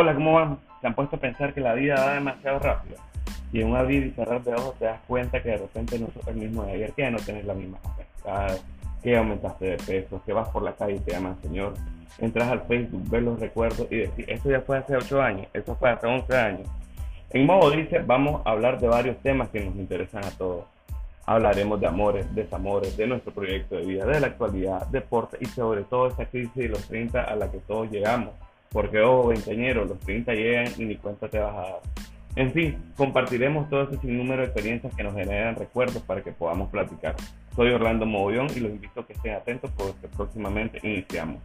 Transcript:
Hola, ¿cómo van? ¿Se han puesto a pensar que la vida va demasiado rápido? Y en un abrir y cerrar de ojos te das cuenta que de repente no sos el mismo de ayer, que no tenés la misma capacidad, que aumentaste de peso, que vas por la calle y te llaman señor. Entras al Facebook, ves los recuerdos y decís, esto ya fue hace 8 años, esto fue hace 11 años. En Modo Dice vamos a hablar de varios temas que nos interesan a todos. Hablaremos de amores, desamores, de nuestro proyecto de vida, de la actualidad, deporte y sobre todo esa crisis de los 30 a la que todos llegamos. Porque, ojo, veinteñero, los 30 llegan y ni cuenta te vas a dar. En fin, compartiremos todo ese sinnúmero de experiencias que nos generan recuerdos para que podamos platicar. Soy Orlando Mogollón y los invito a que estén atentos porque próximamente iniciamos.